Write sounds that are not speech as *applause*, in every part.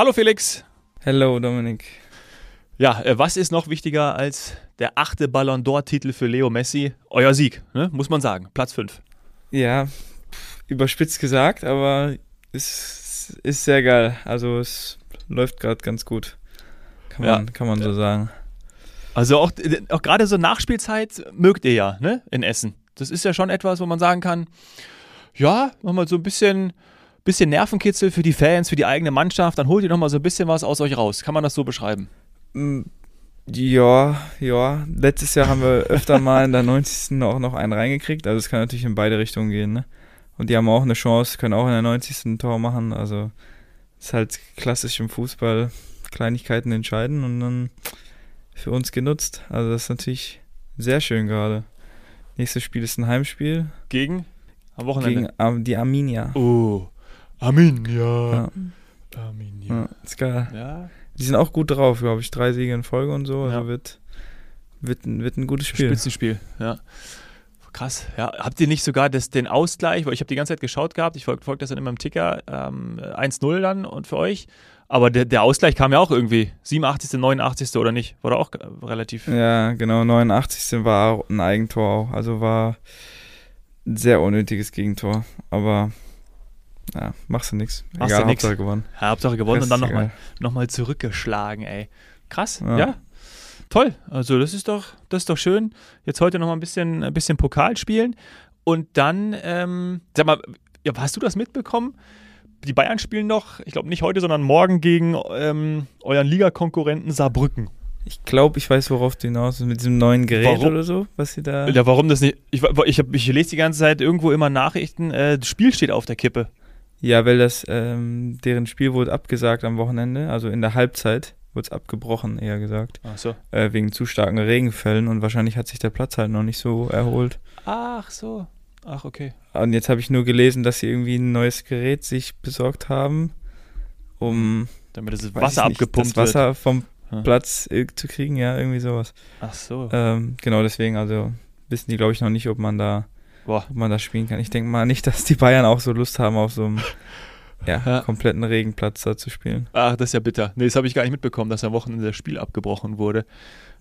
Hallo Felix. Hello Dominik. Ja, äh, was ist noch wichtiger als der achte Ballon d'Or-Titel für Leo Messi? Euer Sieg, ne? muss man sagen. Platz 5. Ja, überspitzt gesagt, aber es ist sehr geil. Also es läuft gerade ganz gut. Kann man, ja. kann man so sagen. Also auch, auch gerade so Nachspielzeit mögt ihr ja, ne? In Essen. Das ist ja schon etwas, wo man sagen kann, ja, nochmal so ein bisschen, bisschen Nervenkitzel für die Fans, für die eigene Mannschaft, dann holt ihr nochmal so ein bisschen was aus euch raus. Kann man das so beschreiben? Mm, ja, ja. Letztes Jahr haben wir *laughs* öfter mal in der 90. auch noch einen reingekriegt. Also es kann natürlich in beide Richtungen gehen, ne? Und die haben auch eine Chance, können auch in der 90. ein Tor machen. Also ist halt klassisch im Fußball Kleinigkeiten entscheiden und dann für uns genutzt. Also das ist natürlich sehr schön gerade. Nächstes Spiel ist ein Heimspiel. Gegen? Am Wochenende? Gegen die Arminia. Oh, Arminia. Ja. Arminia. Ja, ist geil. Ja. Die sind auch gut drauf, glaube ich. Drei Siege in Folge und so. Also ja. wird, wird, wird ein gutes Spiel. Spitzenspiel, ja. Krass. Ja, habt ihr nicht sogar das, den Ausgleich, weil ich habe die ganze Zeit geschaut gehabt, ich folge folg das dann immer im Ticker, ähm, 1-0 dann und für euch. Aber der, der Ausgleich kam ja auch irgendwie. 87., 89. oder nicht? War da auch relativ. Ja, genau. 89. war auch ein Eigentor auch. Also war ein sehr unnötiges Gegentor. Aber ja, machst du nichts. Egal, Hauptsache gewonnen. Ja, Hauptsache gewonnen und dann nochmal noch mal zurückgeschlagen, ey. Krass, ja. ja. Toll. Also das ist doch, das ist doch schön. Jetzt heute nochmal ein bisschen, ein bisschen Pokal spielen. Und dann, ähm, sag mal, ja, hast du das mitbekommen? die Bayern spielen noch, ich glaube nicht heute, sondern morgen gegen ähm, euren Ligakonkurrenten Saarbrücken. Ich glaube, ich weiß, worauf du hinaus mit diesem neuen Gerät warum? oder so, was sie da. Ja, warum das nicht? Ich, ich, hab, ich lese die ganze Zeit irgendwo immer Nachrichten, äh, das Spiel steht auf der Kippe. Ja, weil das, ähm, deren Spiel wurde abgesagt am Wochenende, also in der Halbzeit wurde es abgebrochen, eher gesagt. Ach so. Äh, wegen zu starken Regenfällen und wahrscheinlich hat sich der Platz halt noch nicht so erholt. Ach so. Ach, okay. Und jetzt habe ich nur gelesen, dass sie irgendwie ein neues Gerät sich besorgt haben, um. Damit das Wasser abgepumpt wird. Das Wasser vom hm. Platz äh, zu kriegen, ja, irgendwie sowas. Ach so. Ähm, genau, deswegen, also wissen die, glaube ich, noch nicht, ob man da. Boah. Ob man das spielen kann. Ich denke mal nicht, dass die Bayern auch so Lust haben, auf so einem ja, ja. kompletten Regenplatz da zu spielen. Ach, das ist ja bitter. Nee, das habe ich gar nicht mitbekommen, dass am Wochenende das Spiel abgebrochen wurde.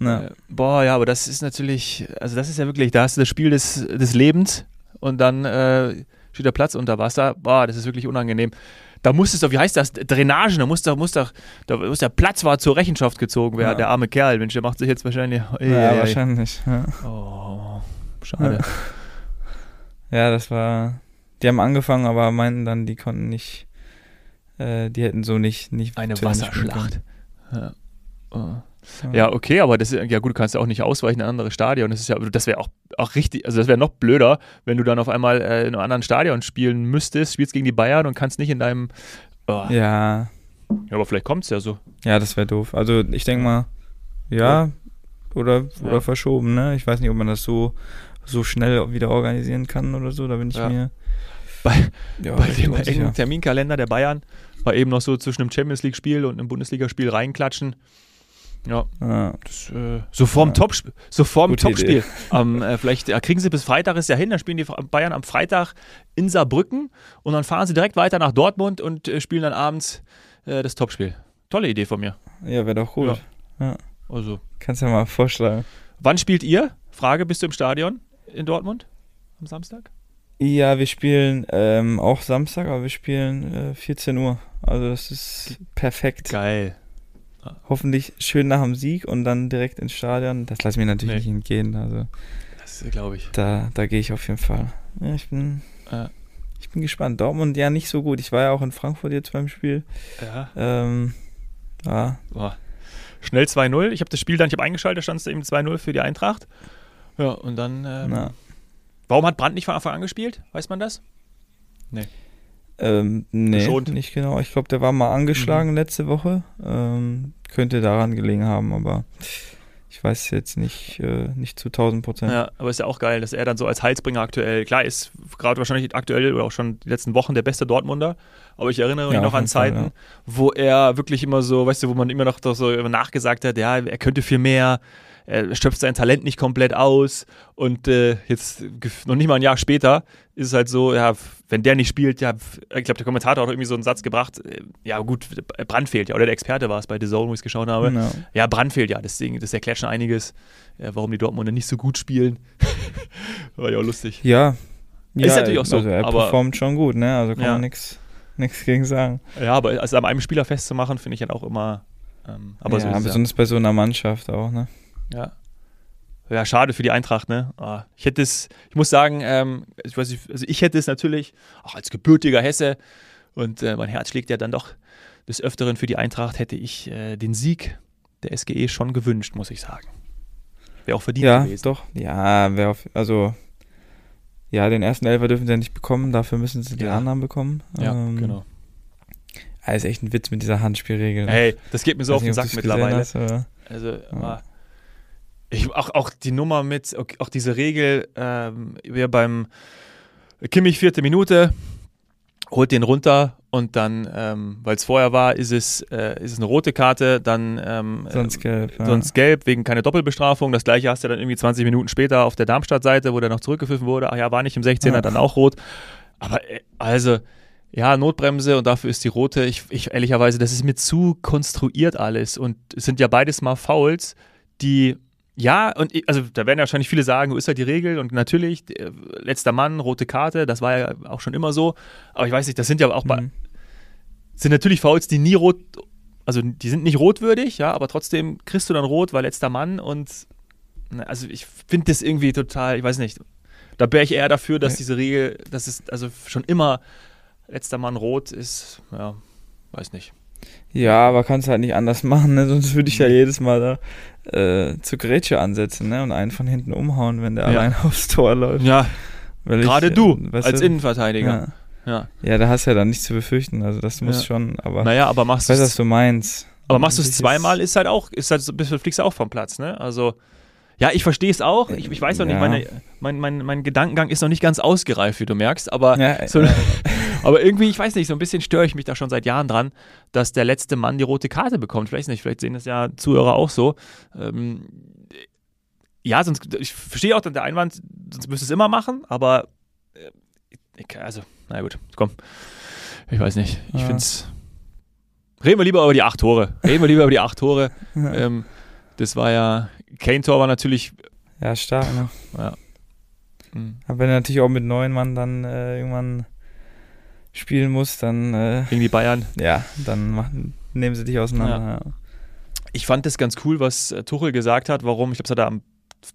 Äh, boah, ja, aber das ist natürlich, also das ist ja wirklich, da hast du das Spiel des, des Lebens und dann äh, steht der Platz unter Wasser. Boah, das ist wirklich unangenehm. Da muss es doch, wie heißt das? Drainage, da muss, da muss doch, da muss der Platz war zur Rechenschaft gezogen werden, ja. der arme Kerl. Mensch, der macht sich jetzt wahrscheinlich. Ey, ja, ey, wahrscheinlich. Ja. Oh, schade. Ja. das war. Die haben angefangen, aber meinten dann, die konnten nicht, äh, die hätten so nicht. nicht Eine Wasserschlacht. Ja. Oh. Ja, okay, aber das ist, ja gut, du kannst ja auch nicht ausweichen in ein anderes Stadion. Das ist ja, das wäre auch, auch richtig, also das wäre noch blöder, wenn du dann auf einmal äh, in einem anderen Stadion spielen müsstest, spielst gegen die Bayern und kannst nicht in deinem. Oh. Ja. Ja, aber vielleicht kommt es ja so. Ja, das wäre doof. Also ich denke mal, ja, oder, oder ja. verschoben, ne? Ich weiß nicht, ob man das so, so schnell wieder organisieren kann oder so, da bin ich ja. mir. Bei, ja, bei dem engen Terminkalender der Bayern war eben noch so zwischen einem Champions League-Spiel und einem Bundesligaspiel reinklatschen. Ja. Ah. Das, äh, so vorm, ja. Top, so vorm Topspiel. ähm, *laughs* äh, vielleicht ja, kriegen sie bis Freitag ist ja hin, dann spielen die Bayern am Freitag in Saarbrücken und dann fahren sie direkt weiter nach Dortmund und äh, spielen dann abends äh, das Topspiel. Tolle Idee von mir. Ja, wäre doch. Ja. ja. Also. Kannst ja mal vorschlagen. Wann spielt ihr? Frage, bist du im Stadion in Dortmund am Samstag? Ja, wir spielen ähm, auch Samstag, aber wir spielen 14 äh, Uhr. Also das ist perfekt. Geil. Hoffentlich schön nach dem Sieg und dann direkt ins Stadion. Das lasse ich mir natürlich nee. nicht entgehen. Also, das glaube ich. Da, da gehe ich auf jeden Fall. Ja, ich bin, ja. ich bin gespannt. Dortmund ja nicht so gut. Ich war ja auch in Frankfurt jetzt beim Spiel. Ja. Ähm, ja. Boah. Schnell 2-0. Ich habe das Spiel dann, ich habe eingeschaltet, stand es eben 2-0 für die Eintracht. Ja, und dann. Ähm, warum hat Brandt nicht von Anfang an gespielt? Weiß man das? Nee. Ähm, nee, Geschont. nicht genau. Ich glaube, der war mal angeschlagen mhm. letzte Woche. Ähm, könnte daran gelegen haben, aber ich weiß jetzt nicht, äh, nicht zu 1000 Prozent. Ja, aber ist ja auch geil, dass er dann so als Heilsbringer aktuell, klar, ist gerade wahrscheinlich aktuell oder auch schon die letzten Wochen der beste Dortmunder, aber ich erinnere mich ja, noch an Zeiten, Fall, ja. wo er wirklich immer so, weißt du, wo man immer noch so nachgesagt hat, ja, er könnte viel mehr, er schöpft sein Talent nicht komplett aus und äh, jetzt noch nicht mal ein Jahr später ist es halt so, ja, wenn der nicht spielt, ja, ich glaube, der Kommentator hat irgendwie so einen Satz gebracht, äh, ja gut, Brand fehlt ja, oder der Experte war es bei The Zone, wo ich es geschaut habe. No. Ja, Brand fehlt ja, deswegen, das erklärt schon einiges, äh, warum die Dortmunder nicht so gut spielen. *laughs* war ja auch lustig. Ja. Ist ja, natürlich auch so. Also er aber, performt schon gut, ne? Also kann Ja. man nichts gegen sagen. Ja, aber also an einem Spieler festzumachen, finde ich dann auch immer. Ähm, aber ja, so besonders bei so einer Mannschaft auch, ne? Ja. Ja, schade für die Eintracht, ne? Ah, ich hätte es, ich muss sagen, ähm, ich weiß nicht, also ich hätte es natürlich, auch als gebürtiger Hesse, und äh, mein Herz schlägt ja dann doch des Öfteren für die Eintracht, hätte ich äh, den Sieg der SGE schon gewünscht, muss ich sagen. Wäre auch verdient Ja, gewesen. doch. Ja, wer auf, also ja, den ersten Elfer dürfen sie ja nicht bekommen, dafür müssen sie den Ja. anderen bekommen. Ja, Ähm, genau. Ja, ist echt ein Witz mit dieser Handspielregel. ne? Hey, das geht mir so auf den Sack mittlerweile. hast, Also, ah, ich, auch, auch die Nummer mit, auch, diese Regel, ähm, wir beim Kimmich vierte Minute, holt den runter und dann, ähm, weil es vorher war, ist es, äh, ist es eine rote Karte, dann ähm, Sonst gelb. Ja. sonst gelb wegen keine Doppelbestrafung. Das gleiche hast du dann irgendwie 20 Minuten später auf der Darmstadt-Seite, wo der noch zurückgepfiffen wurde. Ach ja, war nicht im 16er, Ja. dann auch rot. Aber äh, also, ja, Notbremse und dafür ist die rote. Ich, ich ehrlicherweise, das ist mir zu konstruiert alles. Und es sind ja beides mal Fouls, die. Ja, und ich, also da werden ja wahrscheinlich viele sagen, ist halt die Regel und natürlich, letzter Mann, rote Karte, das war ja auch schon immer so. Aber ich weiß nicht, das sind ja auch bei, Mhm. sind natürlich Fouls, die nie rot, also die sind nicht rotwürdig, ja, aber trotzdem kriegst du dann rot, weil letzter Mann und also ich finde das irgendwie total, ich weiß nicht, da wäre ich eher dafür, dass Ja. diese Regel, dass es also schon immer letzter Mann rot ist, ja, weiß nicht. Ja, aber kannst halt nicht anders *laughs* machen, ne? sonst würde ich ja jedes Mal da äh, zur Grätsche ansetzen ne? und einen von hinten umhauen, wenn der Ja. allein *laughs* aufs Tor läuft. Ja, Weil ich, gerade äh, du weißt als du, Innenverteidiger. Ja. Ja. ja, da hast du ja dann nichts zu befürchten, also das muss Ja. schon, aber Naja, aber machst ich du weiß, was es du meinst. aber machst du es zweimal, ist halt auch, ist halt fliegst du auch vom Platz, ne? Also ja, ich verstehe es auch. Ich, ich weiß noch nicht, Ja. meine, mein, mein, mein Gedankengang ist noch nicht ganz ausgereift, wie du merkst, aber Ja, so, ja. *laughs* Aber irgendwie, ich weiß nicht, so ein bisschen störe ich mich da schon seit Jahren dran, dass der letzte Mann die rote Karte bekommt. Vielleicht nicht, vielleicht sehen das ja Zuhörer auch so. Ähm, ja, sonst, ich verstehe auch dann der Einwand, sonst müsste es immer machen, aber äh, ich, also, na gut, komm. Ich weiß nicht. Ich Ja. finde es. Reden wir lieber über die acht Tore. Reden wir lieber über die acht Tore. *laughs* Ja. Ähm, das war ja, Kane-Tor war natürlich. ja, stark, ne? Ja. Hm. Aber wenn du natürlich auch mit neun Mann dann äh, irgendwann spielen musst, dann äh, Gegen die Bayern. ja, dann machen, nehmen sie dich auseinander. Ja. Ich fand es ganz cool, was äh, Tuchel gesagt hat, warum, ich glaube, es hat er am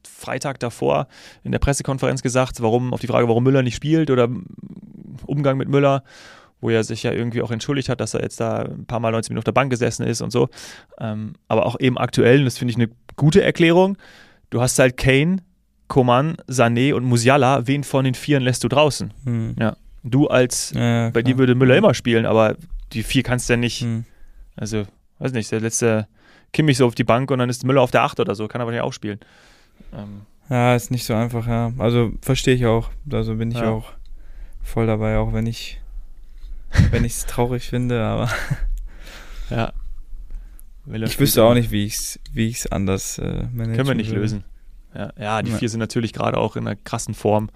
Freitag davor in der Pressekonferenz gesagt, warum, auf die Frage, warum Müller nicht spielt oder Umgang mit Müller, wo er sich ja irgendwie auch entschuldigt hat, dass er jetzt da ein paar Mal 19 Minuten auf der Bank gesessen ist und so. Ähm, aber auch eben aktuell, und das finde ich eine gute Erklärung, du hast halt Kane, Coman, Sané und Musiala, wen von den Vieren lässt du draußen? Hm. Du als, Ja, bei dir würde Müller immer spielen, aber die vier kannst du ja nicht, Hm. also, weiß nicht, der letzte Kimmich so auf die Bank und dann ist Müller auf der 8 oder so, kann aber nicht auch spielen. Ähm, Ja, ist nicht so einfach, ja. Also verstehe ich auch. Also bin ich Ja. auch voll dabei, auch wenn ich wenn ich es traurig finde, aber *laughs* ja. Ich wüsste auch nicht, wie ich es wie ich's anders äh, managen Können wir nicht würde. lösen. Ja, ja die Ja. vier sind natürlich gerade auch in einer krassen Form.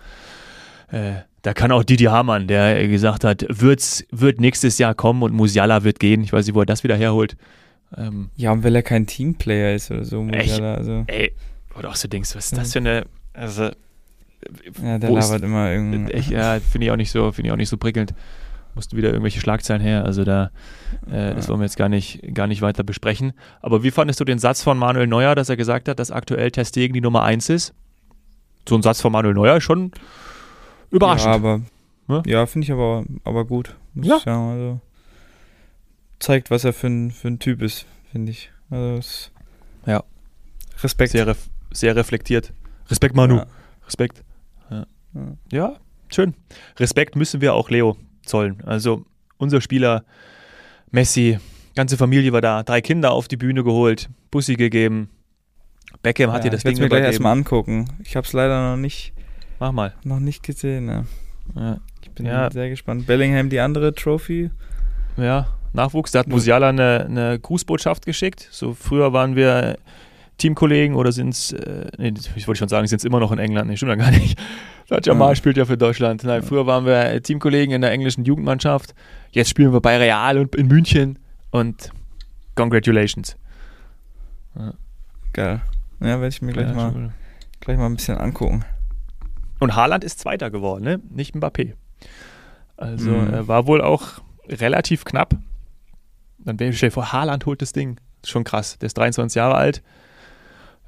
Äh, da kann auch Didi Hamann, der äh, gesagt hat, wird's, wird nächstes Jahr kommen und Musiala wird gehen. Ich weiß nicht, wo er das wieder herholt. Ähm, Ja, und weil er kein Teamplayer ist oder so, muss Echt? also ey, wo du auch so denkst, was ist das für eine. Also, ja, der wo ist- labert immer irgendwie. Ich, ja, finde ich auch nicht so, finde ich auch nicht so prickelnd. Mussten wieder irgendwelche Schlagzeilen her. Also da, äh, das wollen wir jetzt gar nicht, gar nicht weiter besprechen. Aber wie fandest du den Satz von Manuel Neuer, dass er gesagt hat, dass aktuell Testegen die Nummer 1 ist? So ein Satz von Manuel Neuer ist schon Ja, überraschend. aber Ne? ja, finde ich aber, aber gut. Ja. sagen. Also, zeigt, was er für ein, für ein Typ ist, finde ich. Also es, Ja. Respekt. sehr, ref sehr reflektiert. Respekt, Manu. Ja. Respekt. Ja. Ja. ja, schön. Respekt müssen wir auch Leo zollen. Also unser Spieler Messi, ganze Familie war da, drei Kinder auf die Bühne geholt, Bussi gegeben. Beckham hat ja, dir das ich Ding mir gleich erstmal angucken. Ich habe es leider noch nicht, Mach mal. noch nicht gesehen. Ja. Ja. Ich bin Ja. sehr gespannt. Bellingham die andere Trophy. ja, Nachwuchs. Da hat Musiala eine, eine Grußbotschaft geschickt. So früher waren wir Teamkollegen oder sind es, äh, nee, ich wollte schon sagen, sind es immer noch in England? Nee, stimmt ja gar nicht. Jamal ja. spielt ja für Deutschland. Nein, früher waren wir Teamkollegen in der englischen Jugendmannschaft. Jetzt spielen wir bei Real und in München und congratulations. Ja. Geil. Ja, werde ich mir gleich mal, gleich mal ein bisschen angucken. Und Haaland ist Zweiter geworden, ne? Nicht Mbappé. Also mhm. er war wohl auch relativ knapp. Dann wäre ich vor, Haaland holt das Ding. Schon krass. Der ist 23 Jahre alt.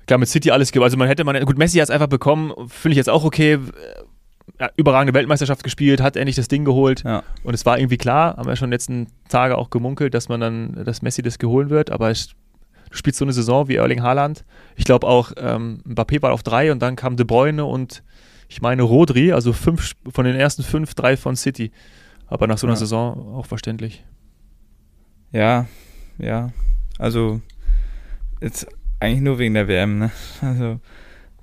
Klar, mit City alles Also man hätte man, gut, Messi hat es einfach bekommen, finde ich jetzt auch okay. Ja, überragende Weltmeisterschaft gespielt, hat endlich das Ding geholt. Ja. Und es war irgendwie klar, haben wir schon in den letzten Tage auch gemunkelt, dass man dann, dass Messi das geholen wird. Aber ich, du spielst so eine Saison wie Erling Haaland. Ich glaube auch, ähm, Mbappé war auf drei und dann kam De Bruyne und ich meine Rodri, also fünf von den ersten fünf, drei von City. Aber nach so einer ja. Saison auch verständlich. Ja, ja. Also jetzt eigentlich nur wegen der WM, ne? *laughs* Also.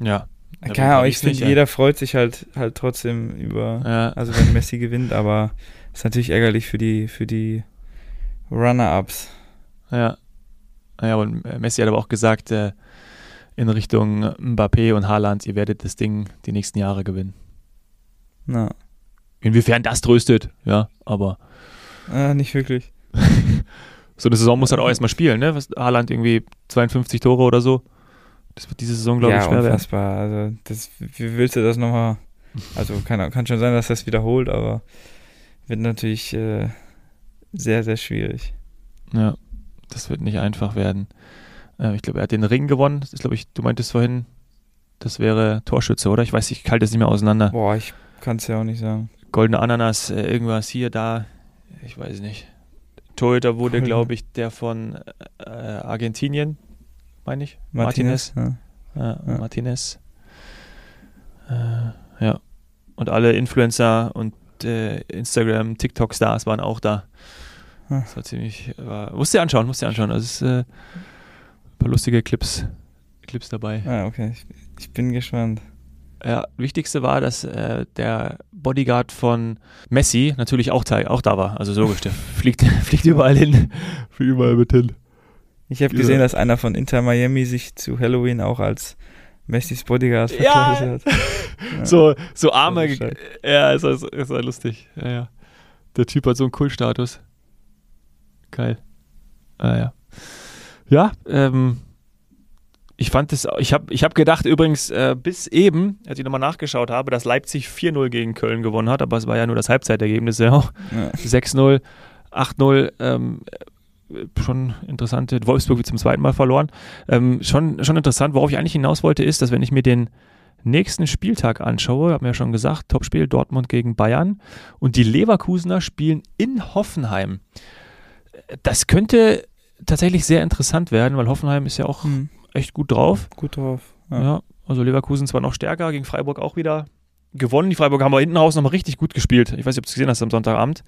Ja. Ja, ich finde, jeder freut sich halt halt trotzdem über, ja. also wenn Messi *laughs* gewinnt, aber ist natürlich ärgerlich für die, für die Runner-Ups. Ja. Ja, und Messi hat aber auch gesagt, äh, in Richtung Mbappé und Haaland, ihr werdet das Ding die nächsten Jahre gewinnen. Na. Inwiefern das tröstet, ja, aber. Ja, nicht wirklich. *laughs* so eine Saison muss halt auch erstmal spielen, ne? Was, Haaland irgendwie 52 Tore oder so. Das wird diese Saison, glaube ja, ich, schwer unfassbar. werden. Also, das, wie willst du das nochmal? Also, kann, kann schon sein, dass das wiederholt, aber wird natürlich äh, sehr, sehr schwierig. Ja, das wird nicht einfach werden. Äh, ich glaube, er hat den Ring gewonnen. Das ist, glaube ich, du meintest vorhin, das wäre Torschütze, oder? Ich weiß, ich halte das nicht mehr auseinander. Boah, ich kann es ja auch nicht sagen. Goldene Ananas, äh, irgendwas hier, da, ich weiß nicht. Torhüter wurde, glaube ich, der von äh, Argentinien, meine ich. Martinez. Martinez. Ja. Ja, Martinez. Äh, ja. Und alle Influencer und Instagram, TikTok-Stars waren auch da. Das war ziemlich. War, musst du dir anschauen, musst du dir anschauen. Also, es ist äh, paar lustige Clips, Clips dabei. Ah, okay. Ich, ich bin gespannt. Ja, wichtigste war, dass äh, der Bodyguard von Messi natürlich auch, auch da war. Also logisch, *laughs* der fliegt, fliegt überall hin. Fliegt überall mit hin. Ich habe gesehen, dass einer von Inter Miami sich zu Halloween auch als Messis Bodyguard verkleidet ja. hat. *laughs* Ja. So, so arme. Ja, ist, ist, ist lustig. Ja, ja. Der Typ hat so einen Kultstatus. Geil. Ah, ja. Ja, ähm, ich fand es, ich habe ich hab gedacht übrigens äh, bis eben, als ich nochmal nachgeschaut habe, dass Leipzig 4-0 gegen Köln gewonnen hat, aber es war ja nur das Halbzeitergebnis, ja auch ja. 6-0, 8-0, ähm, schon interessante, Wolfsburg wie zum zweiten Mal verloren. Ähm, schon, schon interessant, worauf ich eigentlich hinaus wollte, ist, dass wenn ich mir den nächsten Spieltag anschaue, haben wir ja schon gesagt, Topspiel Dortmund gegen Bayern und die Leverkusener spielen in Hoffenheim. Das könnte tatsächlich sehr interessant werden, weil Hoffenheim ist ja auch mhm. echt gut drauf. Gut drauf. Ja. ja. also Leverkusen zwar noch stärker, gegen Freiburg auch wieder gewonnen. Die Freiburg haben aber hinten raus nochmal richtig gut gespielt. Ich weiß nicht, ob du es gesehen hast am Sonntagabend.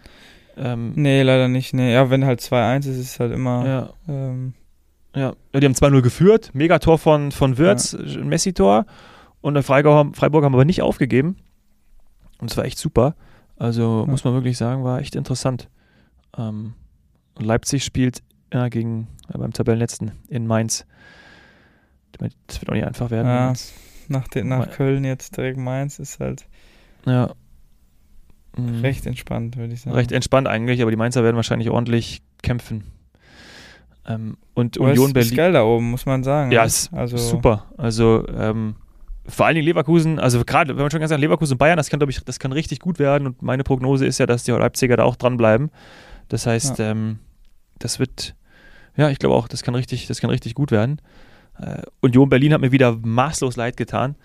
Ähm, nee, leider nicht. Nee. Ja, wenn halt 2-1 ist, ist es halt immer. Ja. Ähm, ja. ja, die haben 2-0 geführt. Megator von, von Wirtz, ja. Messi-Tor. Und der Freiburg, Freiburg haben aber nicht aufgegeben. Und es war echt super. Also ja. muss man wirklich sagen, war echt interessant. Ähm, Leipzig spielt ja, gegen ja, beim Tabellenletzten in Mainz. Das wird auch nicht einfach werden. Ja, nach, den, nach Köln jetzt direkt Mainz ist halt ja. Mhm. recht entspannt, würde ich sagen. Recht entspannt eigentlich, aber die Mainzer werden wahrscheinlich ordentlich kämpfen. Ähm, und aber Union ist, Berlin. Ist geil da oben, muss man sagen. Ja, ne? ist also super. Also ähm, vor allen Dingen Leverkusen, also gerade, wenn man schon ganz sagt, Leverkusen und Bayern, das kann, glaube ich, das kann richtig gut werden und meine Prognose ist ja, dass die Leipziger da auch dranbleiben. Das heißt, ja. ähm, das wird ja, ich glaube auch, das kann richtig, das kann richtig gut werden. Äh, Union Berlin hat mir wieder maßlos leid getan.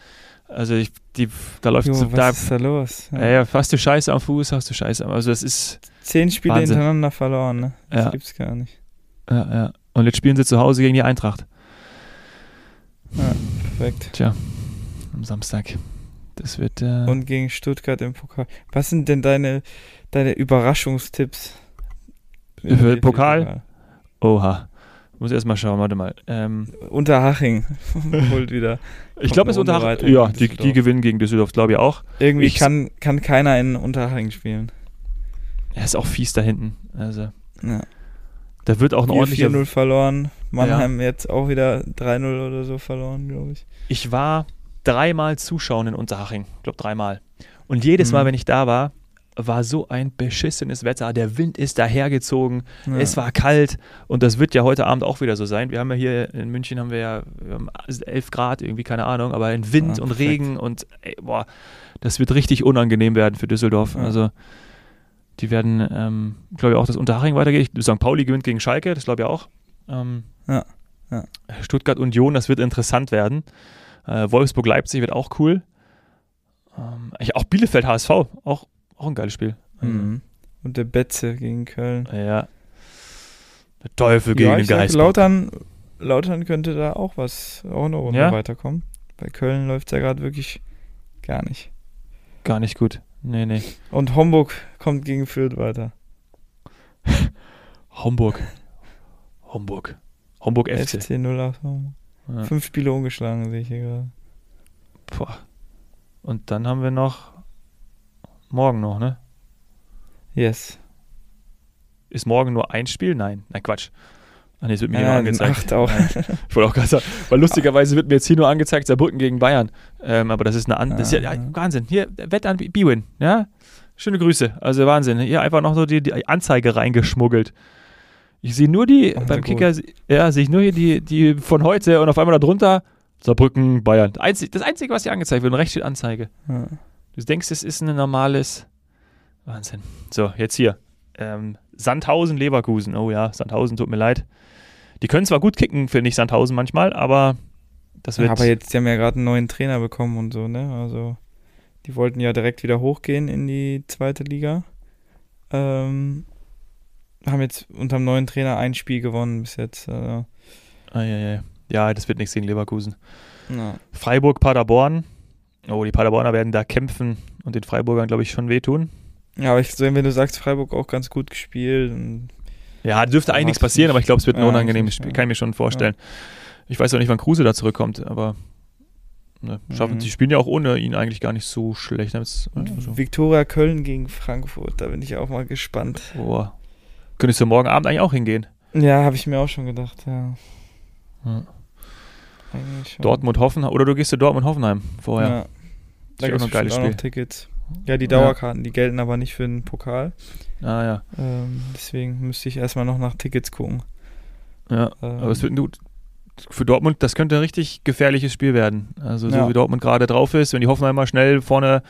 Also ich, die, da läuft jo, so, was da, ist da los? Ja. ja, hast du Scheiße am Fuß, hast du Scheiße am Also das ist zehn Spiele Wahnsinn. hintereinander verloren, ne? Das ja. gibt's gar nicht. Ja, ja. Und jetzt spielen sie zu Hause gegen die Eintracht. Ja, perfekt. Tja, am Samstag. Das wird. Äh Und gegen Stuttgart im Pokal. Was sind denn deine, deine Überraschungstipps? Für Pokal? Oha. Muss erstmal schauen, warte mal. Ähm, Unterhaching *laughs* holt wieder. Ich glaube, es ist Unterhaching. Ja, die, die, gewinnen gegen Düsseldorf, glaube ich auch. Irgendwie ich, kann, kann keiner in Unterhaching spielen. Er ist auch fies da hinten. Also. Ja. Da wird auch ein ordentlicher. 4-0 verloren. Mannheim ja. jetzt auch wieder 3-0 oder so verloren, glaube ich. Ich war dreimal zuschauen in Unterhaching. Ich glaube dreimal. Und jedes Mal, mhm. wenn ich da war, war so ein beschissenes Wetter. Der Wind ist dahergezogen. Ja. Es war kalt und das wird ja heute Abend auch wieder so sein. Wir haben ja hier in München haben wir ja haben 11 Grad irgendwie, keine Ahnung, aber in Wind ja, und Regen und ey, boah, das wird richtig unangenehm werden für Düsseldorf. Ja. Also die werden, ähm, glaube ich, auch das Unterhaching weitergehen. St. Pauli gewinnt gegen Schalke, das glaube ich auch. Ähm, ja. Stuttgart Union, das wird interessant werden. Äh, Wolfsburg-Leipzig wird auch cool. Ähm, auch Bielefeld HSV, auch, auch ein geiles Spiel. Mhm. Und der Betze gegen Köln. Ja. Der Teufel gegen ja, den Geist. Lautern, Lautern könnte da auch was, auch eine Runde ja? weiterkommen. Bei Köln läuft es ja gerade wirklich gar nicht. Gar nicht gut. Nee, nee. Und Homburg kommt gegen Fürth weiter. *laughs* Homburg. Homburg. Homburg FC. FC 08 Ja. Fünf Spiele ungeschlagen, sehe ich hier gerade. Boah. Und dann haben wir noch morgen noch, ne? Yes. Ist morgen nur ein Spiel? Nein. Nein, Quatsch. Ah, nee, es wird mir ja, nur angezeigt. Acht auch. *laughs* ich wollte auch gerade sagen, weil lustigerweise wird mir jetzt hier nur angezeigt, Saarbrücken gegen Bayern. Ähm, aber das ist eine andere. Ja, ja, Wahnsinn. Hier, Wett an B-Win. Ja? Schöne Grüße. Also Wahnsinn. Hier einfach noch so die, die Anzeige reingeschmuggelt. Ich sehe nur die, oh, beim Kicker, ja, sehe ich nur hier die, die von heute und auf einmal darunter Saarbrücken, Bayern. Einzig, das Einzige, was hier angezeigt wird, und rechts steht Anzeige. Ja. Du denkst, es ist ein normales. Wahnsinn. So, jetzt hier. Ähm, Sandhausen, Leverkusen. Oh ja, Sandhausen, tut mir leid. Die können zwar gut kicken, finde ich, Sandhausen manchmal, aber das wird. Ja, aber jetzt, die haben ja gerade einen neuen Trainer bekommen und so, ne? Also, die wollten ja direkt wieder hochgehen in die zweite Liga. Ähm, haben jetzt unter dem neuen Trainer ein Spiel gewonnen bis jetzt. Also. Ah, ja, ja. ja, das wird nichts gegen Leverkusen. Na. Freiburg, Paderborn. Oh, die Paderborner werden da kämpfen und den Freiburgern, glaube ich, schon wehtun. Ja, aber ich sehe, wenn du sagst, Freiburg auch ganz gut gespielt. ja, dürfte eigentlich nichts passieren, aber ich glaube, es wird ein ja, unangenehmes Spiel, kann ich mir schon vorstellen. Ja. Ich weiß auch nicht, wann Kruse da zurückkommt, aber ne, schaffen, mhm. sie spielen ja auch ohne ihn eigentlich gar nicht so schlecht. Also. Viktoria Köln gegen Frankfurt, da bin ich auch mal gespannt. Boah. Könntest du morgen Abend eigentlich auch hingehen? Ja, habe ich mir auch schon gedacht, ja. ja. Dortmund Hoffenheim oder du gehst zu Dortmund Hoffenheim vorher. Ja. Da gibt es auch geiles Spiel. noch Tickets. Ja, die Dauerkarten, ja. die gelten aber nicht für den Pokal. Ah ja. Ähm, deswegen müsste ich erstmal noch nach Tickets gucken. Ja, ähm, aber es wird gut. Für Dortmund, das könnte ein richtig gefährliches Spiel werden. Also so ja. wie Dortmund gerade drauf ist, wenn die Hoffenheimer schnell vorne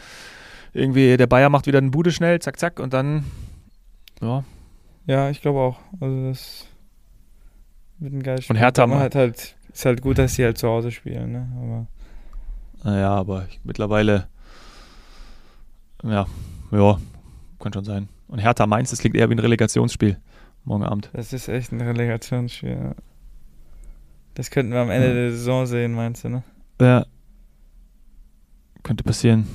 irgendwie, der Bayer macht wieder eine Bude schnell, zack, zack, und dann, ja. Ja, ich glaube auch. Also das wird ein geiles Spiel. Und Hertha halt, halt ist halt gut, dass sie halt zu Hause spielen, ne? Aber. Naja, aber ich, mittlerweile. Ja, ja, kann schon sein. Und Hertha Mainz, das klingt eher wie ein Relegationsspiel morgen Abend. Das ist echt ein Relegationsspiel, ja. Das könnten wir am Ende ja. der Saison sehen, meinst du, ne? Ja. Könnte passieren.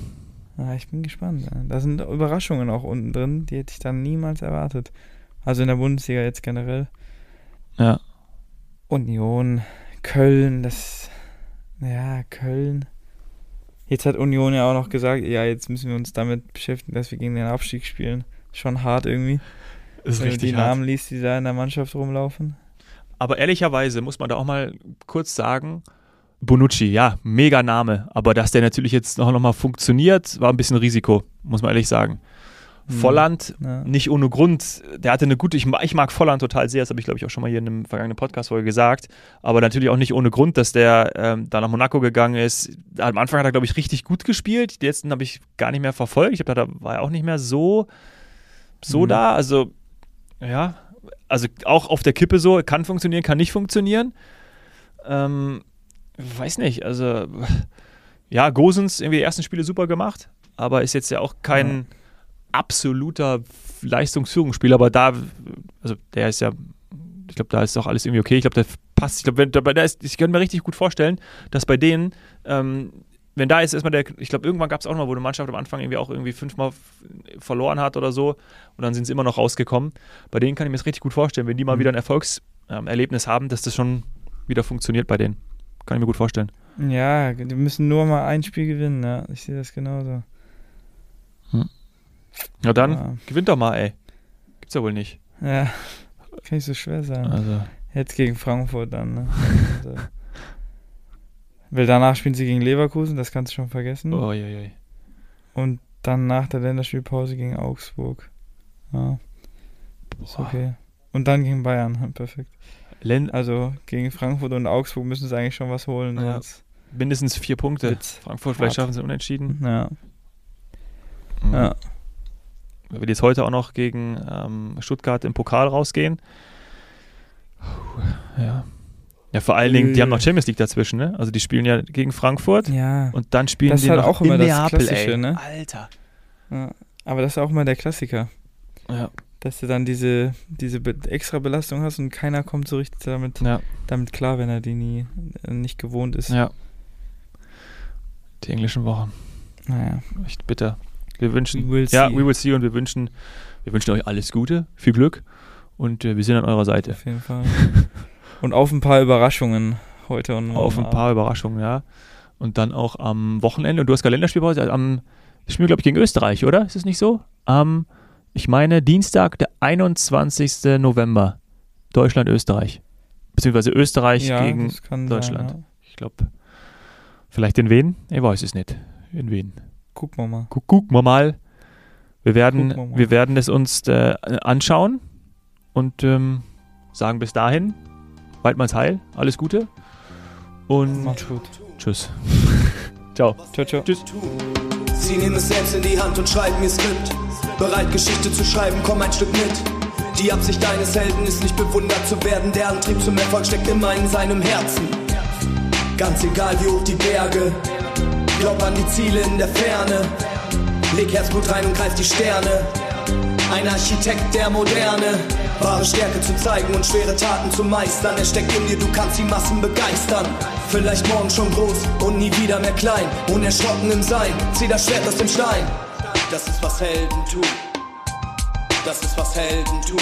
Ja, ich bin gespannt. Da sind Überraschungen auch unten drin, die hätte ich dann niemals erwartet. Also in der Bundesliga jetzt generell. Ja. Union, Köln, das. Ja, Köln. Jetzt hat Union ja auch noch gesagt, ja, jetzt müssen wir uns damit beschäftigen, dass wir gegen den Abstieg spielen. Schon hart irgendwie. ist Wenn richtig du die Namen liest, die da in der Mannschaft rumlaufen. Aber ehrlicherweise muss man da auch mal kurz sagen, Bonucci, ja, mega Name. Aber dass der natürlich jetzt noch, noch mal funktioniert, war ein bisschen Risiko, muss man ehrlich sagen. Mhm. Volland, ja. nicht ohne Grund, der hatte eine gute, ich, ich mag Volland total sehr, das habe ich glaube ich auch schon mal hier in einem vergangenen Podcast-Folge gesagt, aber natürlich auch nicht ohne Grund, dass der ähm, da nach Monaco gegangen ist. Am Anfang hat er glaube ich richtig gut gespielt, die letzten habe ich gar nicht mehr verfolgt, ich glaube, da war er auch nicht mehr so, so mhm. da, also ja, also auch auf der Kippe so, kann funktionieren, kann nicht funktionieren. Ähm, weiß nicht, also ja, Gosens irgendwie die ersten Spiele super gemacht, aber ist jetzt ja auch kein... Ja absoluter Leistungsführungsspieler, aber da, also der ist ja, ich glaube, da ist auch alles irgendwie okay. Ich glaube, der passt. Ich glaube, da ist, ich könnte mir richtig gut vorstellen, dass bei denen, ähm, wenn da ist, erstmal der, ich glaube, irgendwann gab es auch mal, wo eine Mannschaft am Anfang irgendwie auch irgendwie fünfmal verloren hat oder so und dann sind sie immer noch rausgekommen. Bei denen kann ich mir das richtig gut vorstellen, wenn die mal mhm. wieder ein Erfolgserlebnis ähm, haben, dass das schon wieder funktioniert bei denen. Kann ich mir gut vorstellen. Ja, die müssen nur mal ein Spiel gewinnen, ja. Ich sehe das genauso. Na dann, ja. gewinnt doch mal, ey. Gibt's ja wohl nicht. Ja, kann nicht so schwer sein. Also. Jetzt gegen Frankfurt dann. Ne? also, weil danach spielen sie gegen Leverkusen, das kannst du schon vergessen. Oh, je, je. Und dann nach der Länderspielpause gegen Augsburg. Ja. Ist okay. Und dann gegen Bayern, *laughs* perfekt. Len also gegen Frankfurt und Augsburg müssen sie eigentlich schon was holen. Ja. Mindestens vier Punkte. Frankfurt, vielleicht schaffen sie unentschieden. Ja. Mhm. Ja. Wir jetzt heute auch noch gegen ähm, Stuttgart im Pokal rausgehen. Ja. Ja, vor allen Dingen, die haben noch Champions League dazwischen, ne? Also die spielen ja gegen Frankfurt. Ja. Und dann spielen das die halt noch auch immer in das Neapel, Klassische, ey. ne? Alter. Ja. Aber das ist auch immer der Klassiker. Ja. Dass du dann diese, diese extra Belastung hast und keiner kommt so richtig damit, Ja. damit klar, wenn er die nie äh, nicht gewohnt ist. Ja. Die englischen Wochen. Naja. Echt bitter. Wir wünschen, We will ja, see. we will see und wir wünschen, wir wünschen euch alles Gute, viel Glück und äh, wir sind an eurer Seite. Auf jeden Fall. *laughs* und auf ein paar Überraschungen heute und Auf ein morgen paar Überraschungen, ja. Und dann auch am Wochenende. Und du hast Kalenderspielpause. Also am das spielen wir, glaube ich, gegen Österreich, oder? Ist es nicht so? Am, ich meine, Dienstag, der 21. November. Deutschland, Österreich. Beziehungsweise Österreich ja, gegen Deutschland. Sein, ja. Ich glaube, vielleicht in Wen? Ich weiß es nicht. In Wen. Gucken wir mal. Guck, gucken wir mal. Wir werden, wir mal. wir werden es uns äh, anschauen und ähm, sagen bis dahin, bald mal heil, alles Gute und gut. tschüss. *laughs* Ciao. Ciao, ciao. Tschüss. Sie nehmen es selbst in die Hand und schreiben ihr Skript. Bereit, Geschichte zu schreiben, komm ein Stück mit. Die Absicht deines Helden ist nicht bewundert zu werden. Der Antrieb zum Erfolg steckt immer in seinem Herzen. Ganz egal wie hoch die Berge. Glaub an die Ziele in der Ferne. Leg Herzblut rein und greif die Sterne. Ein Architekt der Moderne. Wahre Stärke zu zeigen und schwere Taten zu meistern. Er steckt in dir, du kannst die Massen begeistern. Vielleicht morgen schon groß und nie wieder mehr klein. Unerschrocken im Sein, zieh das Schwert aus dem Stein. Das ist was Helden tun. Das ist was Helden tun.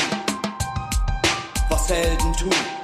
Was Helden tun.